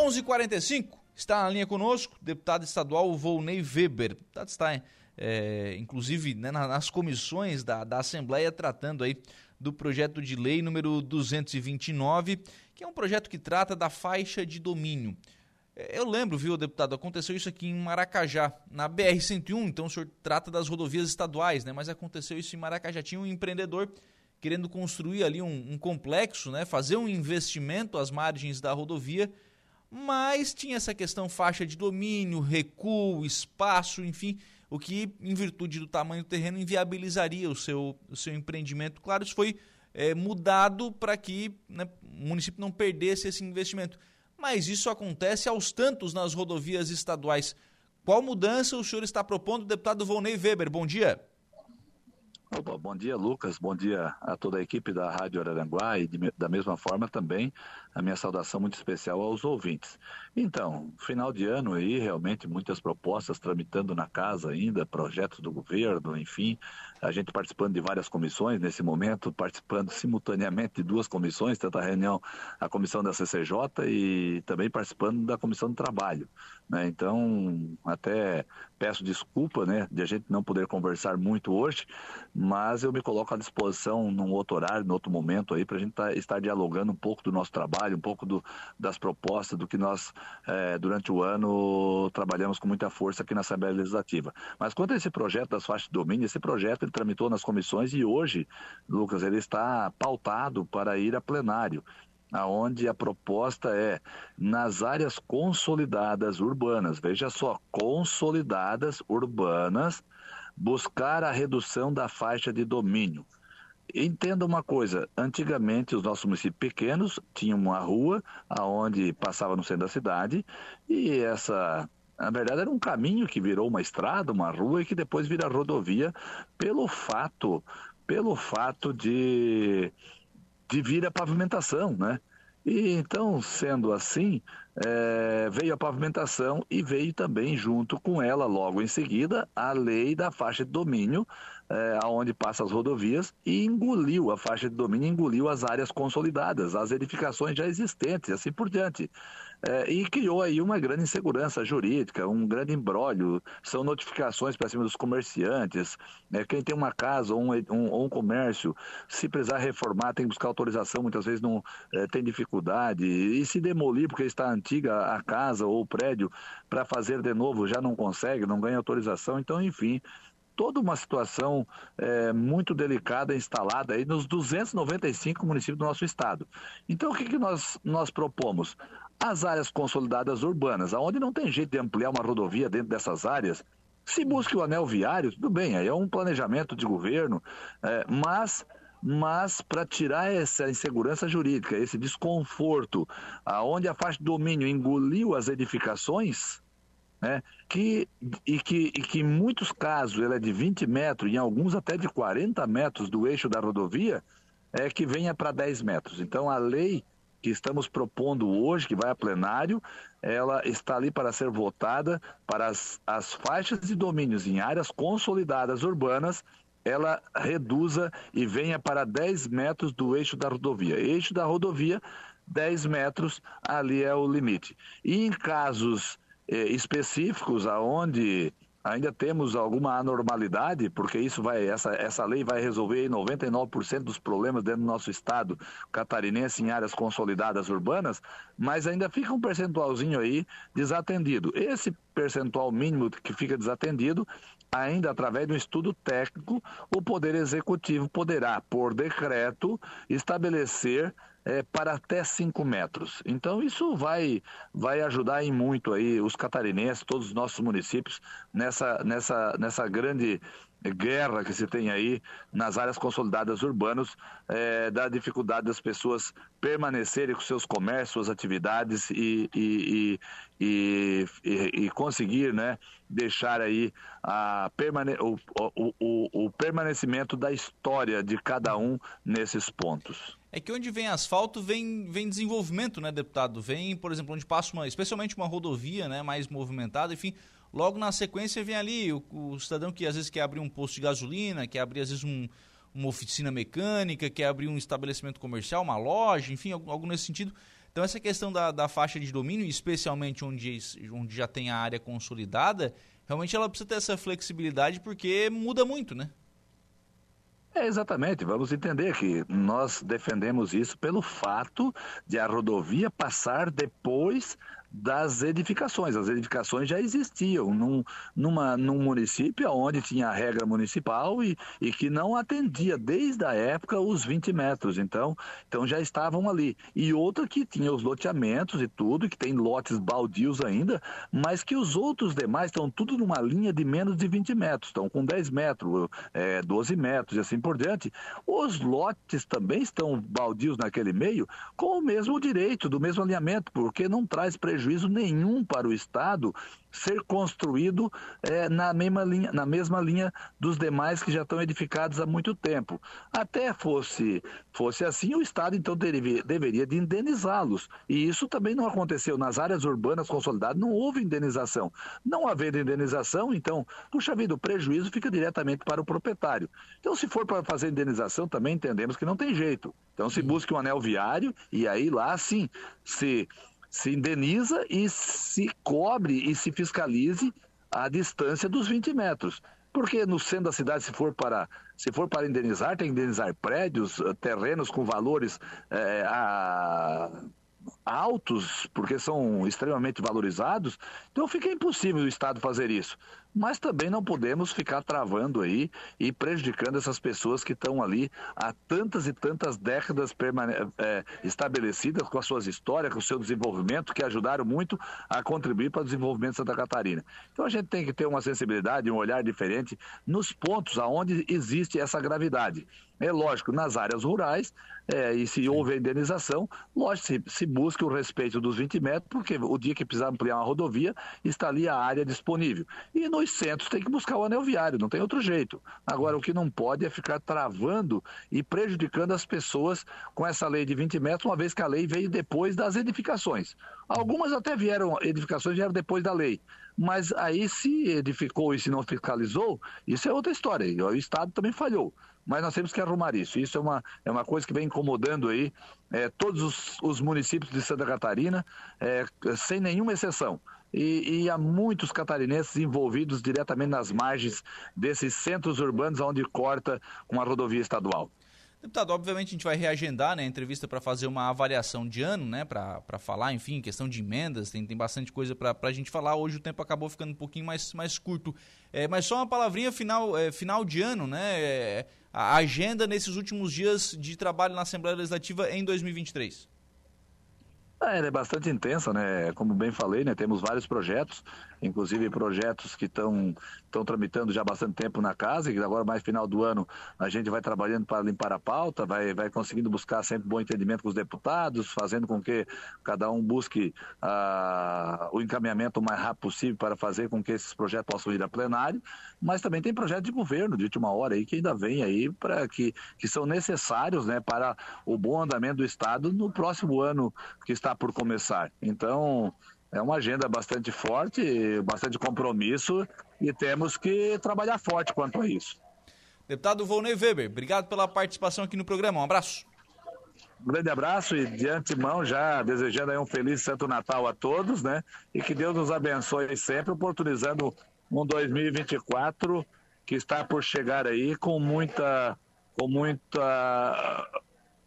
11:45 está na linha conosco deputado estadual Volney Weber. Deputado está, é, inclusive, né, nas comissões da, da Assembleia tratando aí do projeto de lei número 229, que é um projeto que trata da faixa de domínio. É, eu lembro, viu, deputado, aconteceu isso aqui em Maracajá, na BR-101, então o senhor trata das rodovias estaduais, né? Mas aconteceu isso em Maracajá. Tinha um empreendedor querendo construir ali um, um complexo, né? Fazer um investimento às margens da rodovia, mas tinha essa questão faixa de domínio, recuo, espaço, enfim, o que, em virtude do tamanho do terreno, inviabilizaria o seu, o seu empreendimento. Claro, isso foi é, mudado para que né, o município não perdesse esse investimento mas isso acontece aos tantos nas rodovias estaduais. Qual mudança o senhor está propondo, deputado Volney Weber? Bom dia. Bom dia, Lucas. Bom dia a toda a equipe da Rádio Araranguá e de, da mesma forma também a minha saudação muito especial aos ouvintes. Então, final de ano aí, realmente muitas propostas tramitando na casa ainda, projetos do governo, enfim, a gente participando de várias comissões nesse momento, participando simultaneamente de duas comissões, tanto a reunião, a comissão da CCJ e também participando da comissão do trabalho. Né? Então, até peço desculpa né, de a gente não poder conversar muito hoje, mas eu me coloco à disposição num outro horário, num outro momento aí, para a gente tá, estar dialogando um pouco do nosso trabalho, um pouco do, das propostas, do que nós, é, durante o ano, trabalhamos com muita força aqui na Assembleia Legislativa. Mas quanto a esse projeto das faixas de domínio, esse projeto ele tramitou nas comissões e hoje, Lucas, ele está pautado para ir a plenário aonde a proposta é nas áreas consolidadas urbanas, veja só, consolidadas urbanas, buscar a redução da faixa de domínio. Entenda uma coisa, antigamente os nossos municípios pequenos tinham uma rua aonde passava no centro da cidade e essa na verdade era um caminho que virou uma estrada, uma rua e que depois vira rodovia pelo fato, pelo fato de de vir a pavimentação, né? E então, sendo assim, é, veio a pavimentação e veio também junto com ela, logo em seguida, a lei da faixa de domínio, é, aonde passa as rodovias e engoliu a faixa de domínio, engoliu as áreas consolidadas, as edificações já existentes, assim por diante é, e criou aí uma grande insegurança jurídica, um grande embrólio, são notificações para cima dos comerciantes, né? quem tem uma casa ou um, um, ou um, comércio, se precisar reformar, tem que buscar autorização, muitas vezes não é, tem dificuldade, e se demolir porque está antiga a casa ou o prédio, para fazer de novo já não consegue, não ganha autorização, então enfim, toda uma situação é, muito delicada instalada aí nos 295 municípios do nosso estado. Então, o que, que nós, nós propomos? As áreas consolidadas urbanas, aonde não tem jeito de ampliar uma rodovia dentro dessas áreas, se busca o anel viário, tudo bem, aí é um planejamento de governo, é, mas mas para tirar essa insegurança jurídica, esse desconforto, aonde a faixa de domínio engoliu as edificações, né, que, e, que, e que em muitos casos ela é de 20 metros, em alguns até de 40 metros do eixo da rodovia, é que venha para 10 metros. Então a lei que estamos propondo hoje, que vai a plenário, ela está ali para ser votada para as, as faixas de domínios em áreas consolidadas urbanas, ela reduza e venha para 10 metros do eixo da rodovia. Eixo da rodovia, 10 metros, ali é o limite. E em casos específicos, aonde ainda temos alguma anormalidade, porque isso vai, essa, essa lei vai resolver 99% dos problemas dentro do nosso estado catarinense em áreas consolidadas urbanas, mas ainda fica um percentualzinho aí desatendido. Esse percentual mínimo que fica desatendido, ainda através de um estudo técnico, o Poder Executivo poderá, por decreto, estabelecer é, para até 5 metros. Então isso vai, vai ajudar em muito aí os catarinenses, todos os nossos municípios, nessa, nessa, nessa grande guerra que se tem aí nas áreas consolidadas urbanas, é, da dificuldade das pessoas permanecerem com seus comércios, suas atividades e, e, e, e, conseguir né, deixar aí a permane o, o, o, o permanecimento da história de cada um nesses pontos. É que onde vem asfalto vem, vem desenvolvimento, né, deputado? Vem, por exemplo, onde passa uma, especialmente uma rodovia, né, mais movimentada, enfim, logo na sequência vem ali o, o cidadão que às vezes quer abrir um posto de gasolina, quer abrir às vezes um, uma oficina mecânica, quer abrir um estabelecimento comercial, uma loja, enfim, algo, algo nesse sentido. Então essa questão da, da faixa de domínio, especialmente onde, onde já tem a área consolidada, realmente ela precisa ter essa flexibilidade porque muda muito, né? É, exatamente. Vamos entender que nós defendemos isso pelo fato de a rodovia passar depois das edificações. As edificações já existiam num, numa, num município onde tinha a regra municipal e, e que não atendia desde a época os 20 metros. Então, então já estavam ali. E outra que tinha os loteamentos e tudo, que tem lotes baldios ainda, mas que os outros demais estão tudo numa linha de menos de 20 metros, estão com 10 metros, é, 12 metros e assim por diante. Os lotes também estão baldios naquele meio com o mesmo direito, do mesmo alinhamento, porque não traz prejuízo prejuízo nenhum para o Estado ser construído é, na, mesma linha, na mesma linha dos demais que já estão edificados há muito tempo. Até fosse, fosse assim, o Estado então deveria, deveria de indenizá-los. E isso também não aconteceu. Nas áreas urbanas consolidadas não houve indenização. Não havendo indenização, então, puxa vida, o prejuízo fica diretamente para o proprietário. Então, se for para fazer indenização, também entendemos que não tem jeito. Então, se busque um anel viário e aí lá sim, se se indeniza e se cobre e se fiscalize a distância dos 20 metros. Porque no centro da cidade, se for para, se for para indenizar, tem que indenizar prédios, eh, terrenos com valores é, a, altos, porque são extremamente valorizados, então fica impossível o Estado fazer isso mas também não podemos ficar travando aí e prejudicando essas pessoas que estão ali há tantas e tantas décadas é, estabelecidas com as suas histórias, com o seu desenvolvimento, que ajudaram muito a contribuir para o desenvolvimento de Santa Catarina. Então a gente tem que ter uma sensibilidade, um olhar diferente nos pontos aonde existe essa gravidade. É lógico, nas áreas rurais, é, e se houver indenização, lógico, se, se busque o respeito dos 20 metros, porque o dia que precisar ampliar uma rodovia, está ali a área disponível. E no 200 tem que buscar o anel viário, não tem outro jeito. Agora, o que não pode é ficar travando e prejudicando as pessoas com essa lei de 20 metros, uma vez que a lei veio depois das edificações. Algumas até vieram, edificações vieram depois da lei, mas aí se edificou e se não fiscalizou, isso é outra história. O Estado também falhou. Mas nós temos que arrumar isso. Isso é uma, é uma coisa que vem incomodando aí é, todos os, os, municípios de Santa Catarina, é, sem nenhuma exceção. E, e, há muitos catarinenses envolvidos diretamente nas margens desses centros urbanos onde corta com a rodovia estadual. Deputado, obviamente a gente vai reagendar né, a entrevista para fazer uma avaliação de ano, né, para falar, enfim, questão de emendas, tem, tem bastante coisa para a gente falar. Hoje o tempo acabou ficando um pouquinho mais, mais curto. É, mas só uma palavrinha final, é, final de ano, né? É, a agenda nesses últimos dias de trabalho na Assembleia Legislativa em 2023. É, ela é bastante intensa, né? Como bem falei, né? Temos vários projetos inclusive projetos que estão estão tramitando já há bastante tempo na casa e agora mais final do ano a gente vai trabalhando para limpar a pauta, vai, vai conseguindo buscar sempre bom entendimento com os deputados, fazendo com que cada um busque uh, o encaminhamento o mais rápido possível para fazer com que esses projetos possam ir a plenário, mas também tem projetos de governo de última hora aí que ainda vem aí para que, que são necessários né, para o bom andamento do Estado no próximo ano que está por começar. Então, é uma agenda bastante forte, bastante compromisso e temos que trabalhar forte quanto a isso. Deputado Volney Weber, obrigado pela participação aqui no programa. Um abraço. Um grande abraço e de antemão já desejando um feliz Santo Natal a todos, né? E que Deus nos abençoe sempre, oportunizando um 2024 que está por chegar aí com muita, com muita,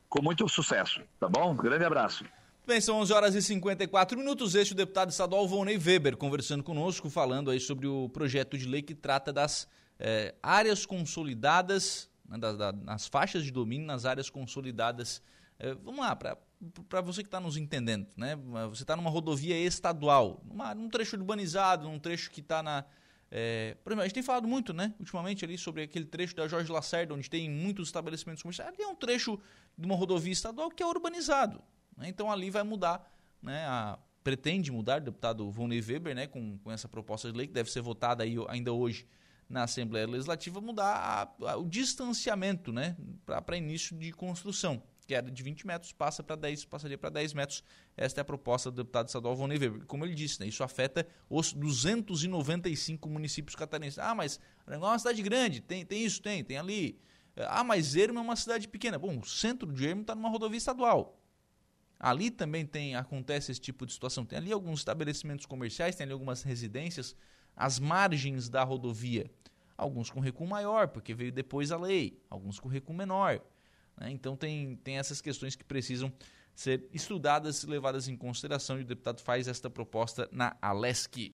com muito sucesso, tá bom? Grande abraço. Bem, são 11 horas e 54 minutos. Este é o deputado estadual Volney Weber conversando conosco, falando aí sobre o projeto de lei que trata das é, áreas consolidadas, né, das, das, nas faixas de domínio, nas áreas consolidadas. É, vamos lá, para você que está nos entendendo, né? Você está numa rodovia estadual, numa, num trecho urbanizado, num trecho que está na. É, por exemplo, a gente tem falado muito, né, ultimamente ali sobre aquele trecho da Jorge Lacerda, onde tem muitos estabelecimentos comerciais. Ali é um trecho de uma rodovia estadual que é urbanizado. Né? Então ali vai mudar, né? A, pretende mudar, o deputado Volney Weber, né? Com, com essa proposta de lei que deve ser votada aí ainda hoje na Assembleia Legislativa, mudar a, a, o distanciamento né? para início de construção que era de 20 metros, passa para 10, passaria para 10 metros. Esta é a proposta do deputado estadual Volney Weber. Como ele disse, né, isso afeta os 295 municípios catarinenses. Ah, mas é uma cidade grande, tem, tem isso, tem, tem ali. Ah, mas Ermo é uma cidade pequena. Bom, o centro de Ermo está numa rodovia estadual. Ali também tem acontece esse tipo de situação. Tem ali alguns estabelecimentos comerciais, tem ali algumas residências às margens da rodovia. Alguns com recuo maior, porque veio depois a lei, alguns com recuo menor. Né? Então tem, tem essas questões que precisam ser estudadas e levadas em consideração, e o deputado faz esta proposta na Alesc.